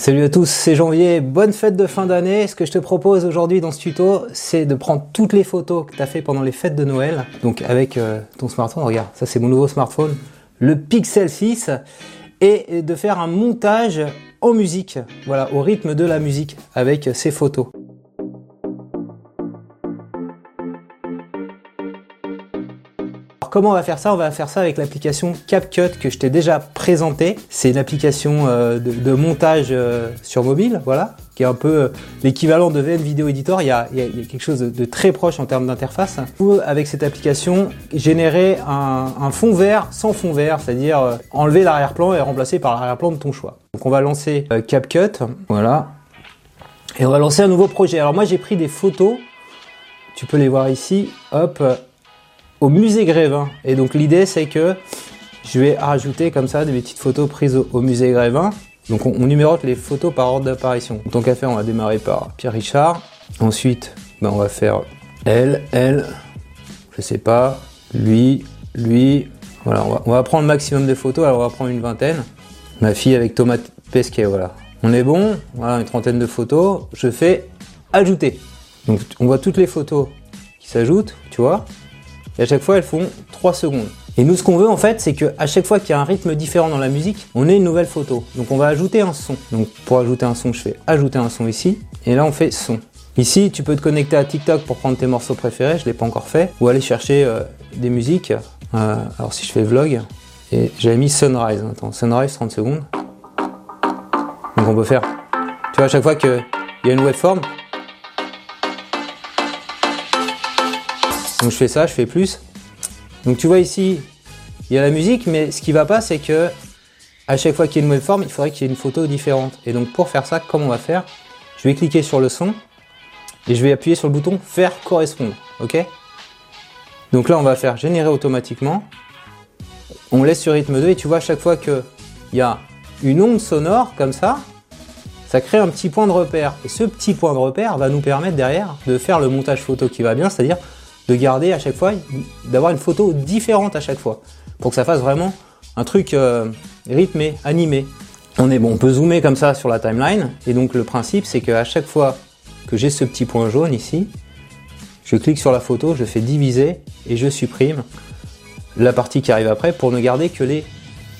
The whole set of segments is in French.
Salut à tous, c'est Janvier, bonne fête de fin d'année. Ce que je te propose aujourd'hui dans ce tuto, c'est de prendre toutes les photos que tu as fait pendant les fêtes de Noël. Donc avec euh, ton smartphone, regarde, ça c'est mon nouveau smartphone, le Pixel 6, et de faire un montage en musique, voilà, au rythme de la musique, avec ces photos. Comment on va faire ça? On va faire ça avec l'application CapCut que je t'ai déjà présenté. C'est une application euh, de, montage euh, sur mobile, voilà, qui est un peu euh, l'équivalent de VN Video Editor. Il y, a, quelque chose de, très proche en termes d'interface. Avec cette application, générer un, fond vert sans fond vert, c'est-à-dire enlever l'arrière-plan et remplacer par l'arrière-plan de ton choix. Donc on va lancer CapCut, voilà, et on va lancer un nouveau projet. Alors moi j'ai pris des photos, tu peux les voir ici, hop, au musée Grévin. Et donc l'idée c'est que je vais rajouter comme ça des petites photos prises au, musée Grévin. Donc on, numérote les photos par ordre d'apparition. Tant qu'à faire, on va démarrer par Pierre Richard. Ensuite, ben, on va faire elle, elle, je sais pas, lui, lui. Voilà, on va, prendre le maximum de photos. Alors on va prendre une vingtaine. Ma fille avec Thomas Pesquet, voilà. On est bon, voilà, une trentaine de photos. Je fais ajouter. Donc on voit toutes les photos qui s'ajoutent, tu vois. Et à chaque fois, elles font 3 secondes. Et nous, ce qu'on veut en fait, c'est qu'à chaque fois qu'il y a un rythme différent dans la musique, on ait une nouvelle photo. Donc on va ajouter un son. Donc pour ajouter un son, je fais ajouter un son ici. Et là, on fait son. Ici, tu peux te connecter à TikTok pour prendre tes morceaux préférés, je ne l'ai pas encore fait, ou aller chercher euh, des musiques. Euh, alors si je fais vlog, et j'avais mis Sunrise. Attends, Sunrise 30 secondes. Donc on peut faire. Tu vois, à chaque fois qu'il y a une waveform, Donc je fais ça, je fais plus. Donc tu vois ici, il y a la musique, mais ce qui va pas, c'est que à chaque fois qu'il y a une waveform, il faudrait qu'il y ait une photo différente. Et donc pour faire ça, comment on va faire? Je vais cliquer sur le son et je vais appuyer sur le bouton faire correspondre. Ok? Donc là, on va faire générer automatiquement. On laisse sur rythme 2 et tu vois à chaque fois qu'il y a une onde sonore comme ça, ça crée un petit point de repère. Et ce petit point de repère va nous permettre derrière de faire le montage photo qui va bien, c'est-à-dire de garder à chaque fois, d'avoir une photo différente à chaque fois, pour que ça fasse vraiment un truc euh, rythmé, animé. On est bon, on peut zoomer comme ça sur la timeline, et donc le principe c'est qu'à chaque fois que j'ai ce petit point jaune ici, je clique sur la photo, je fais diviser et je supprime la partie qui arrive après pour ne garder que les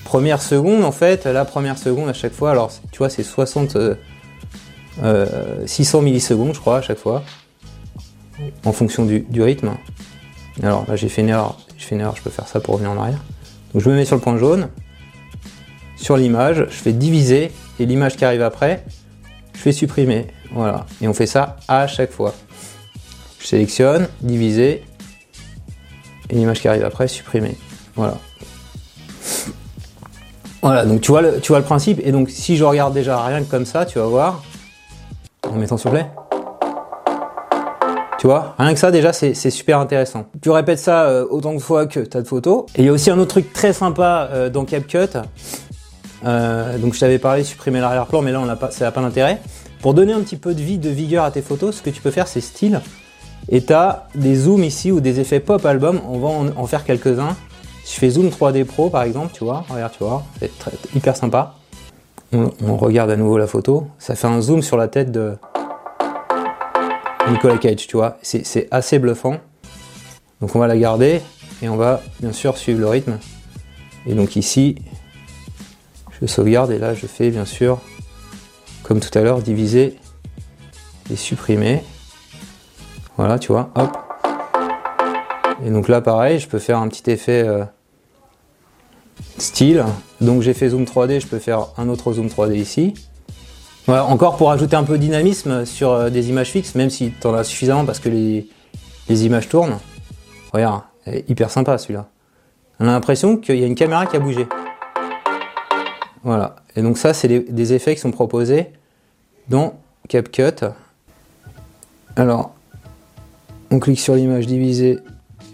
premières secondes en fait, la première seconde à chaque fois, alors tu vois c'est 60 euh, 600 euh, millisecondes je crois à chaque fois en fonction du, rythme. Alors là j'ai fait une erreur, je fais une erreur, je peux faire ça pour revenir en arrière. Donc je me mets sur le point jaune, sur l'image, je fais diviser et l'image qui arrive après, je fais supprimer. Voilà. Et on fait ça à chaque fois. Je sélectionne, diviser, et l'image qui arrive après, supprimer. Voilà. Voilà, donc tu vois, le, tu vois le principe. Et donc si je regarde déjà rien que comme ça, tu vas voir, en mettant sur play, tu vois, rien que ça déjà c'est super intéressant. Tu répètes ça euh, autant de fois que tu as de photos. Et il y a aussi un autre truc très sympa euh, dans CapCut. Euh, donc je t'avais parlé de supprimer l'arrière-plan, mais là on a pas, ça n'a pas d'intérêt. Pour donner un petit peu de vie, de vigueur à tes photos, ce que tu peux faire c'est style. Et tu as des zooms ici ou des effets pop album. On va en, faire quelques-uns. Je fais zoom 3D Pro par exemple, tu vois, regarde, tu vois, c'est hyper sympa. on regarde à nouveau la photo. Ça fait un zoom sur la tête de, Nicolas Cage, tu vois. C'est assez bluffant. Donc on va la garder et on va bien sûr suivre le rythme. Et donc ici, je sauvegarde et là je fais bien sûr, comme tout à l'heure, diviser et supprimer. Voilà, tu vois, hop. Et donc là pareil, je peux faire un petit effet euh, style. Donc j'ai fait zoom 3D, je peux faire un autre zoom 3D ici encore pour ajouter un peu de dynamisme sur euh, des images fixes, même si tu en as suffisamment parce que les, images tournent. Regarde, hyper sympa celui-là. On a l'impression qu'il y a une caméra qui a bougé. Voilà. Et donc ça, c'est des effets qui sont proposés dans CapCut. Alors, on clique sur l'image divisée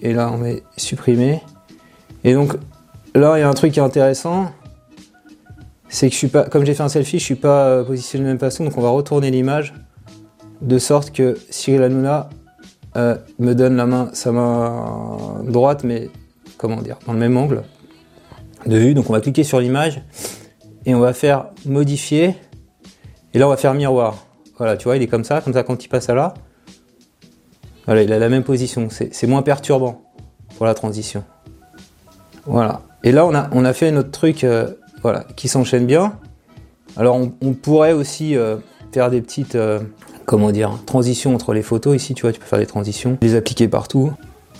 et là, on met supprimer. Et donc, là, il y a un truc qui est intéressant c'est que je suis pas, comme j'ai fait un selfie, je suis pas euh, positionné de la même façon, donc on va retourner l'image de sorte que Cyril Hanouna euh, me donne la main, sa main droite, mais comment dire, dans le même angle de vue. Donc on va cliquer sur l'image et on va faire modifier Et là, on va faire miroir. Voilà, tu vois, il est comme ça, comme ça quand il passe à là. Voilà, il a la même position. C'est moins perturbant pour la transition. Voilà. Et là, on a, on a fait notre truc euh, voilà, qui s'enchaîne bien. Alors, on, pourrait aussi euh, faire des petites, euh, comment dire, transitions entre les photos. Ici, tu vois, tu peux faire des transitions, les appliquer partout.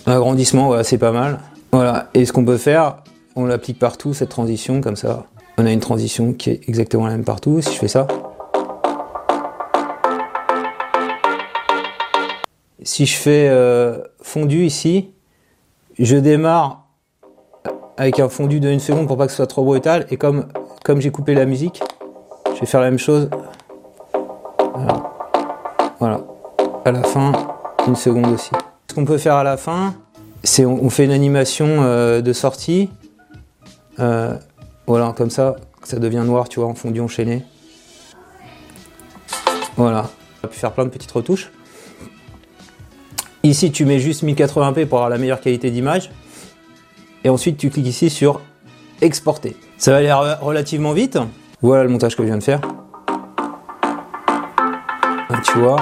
L'agrandissement, voilà, c'est pas mal. Voilà. Et ce qu'on peut faire, on l'applique partout, cette transition, comme ça. On a une transition qui est exactement la même partout. Si je fais ça. Si je fais fondu ici, je démarre avec un fondu de une seconde pour pas que ce soit trop brutal. Et comme, comme j'ai coupé la musique, je vais faire la même chose. Voilà. À la fin, une seconde aussi. Ce qu'on peut faire à la fin, c'est on, fait une animation euh, de sortie. Euh, voilà, comme ça, ça devient noir, tu vois, en fondu enchaîné. Voilà. On a pu faire plein de petites retouches. Ici, tu mets juste 1080p pour avoir la meilleure qualité d'image. Et ensuite, tu cliques ici sur exporter. Ça va aller relativement vite. Voilà le montage que je viens de faire. Tu vois.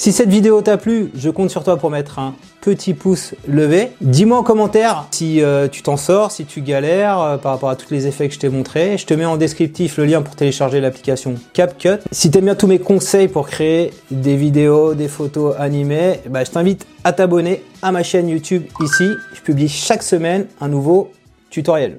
Si cette vidéo t'a plu, je compte sur toi pour mettre un petit pouce levé. Dis-moi en commentaire si euh, tu t'en sors, si tu galères euh, par rapport à tous les effets que je t'ai montrés. Je te mets en descriptif le lien pour télécharger l'application CapCut. Si t'aimes bien tous mes conseils pour créer des vidéos, des photos animées, bah, je t'invite à t'abonner à ma chaîne YouTube ici. Je publie chaque semaine un nouveau tutoriel.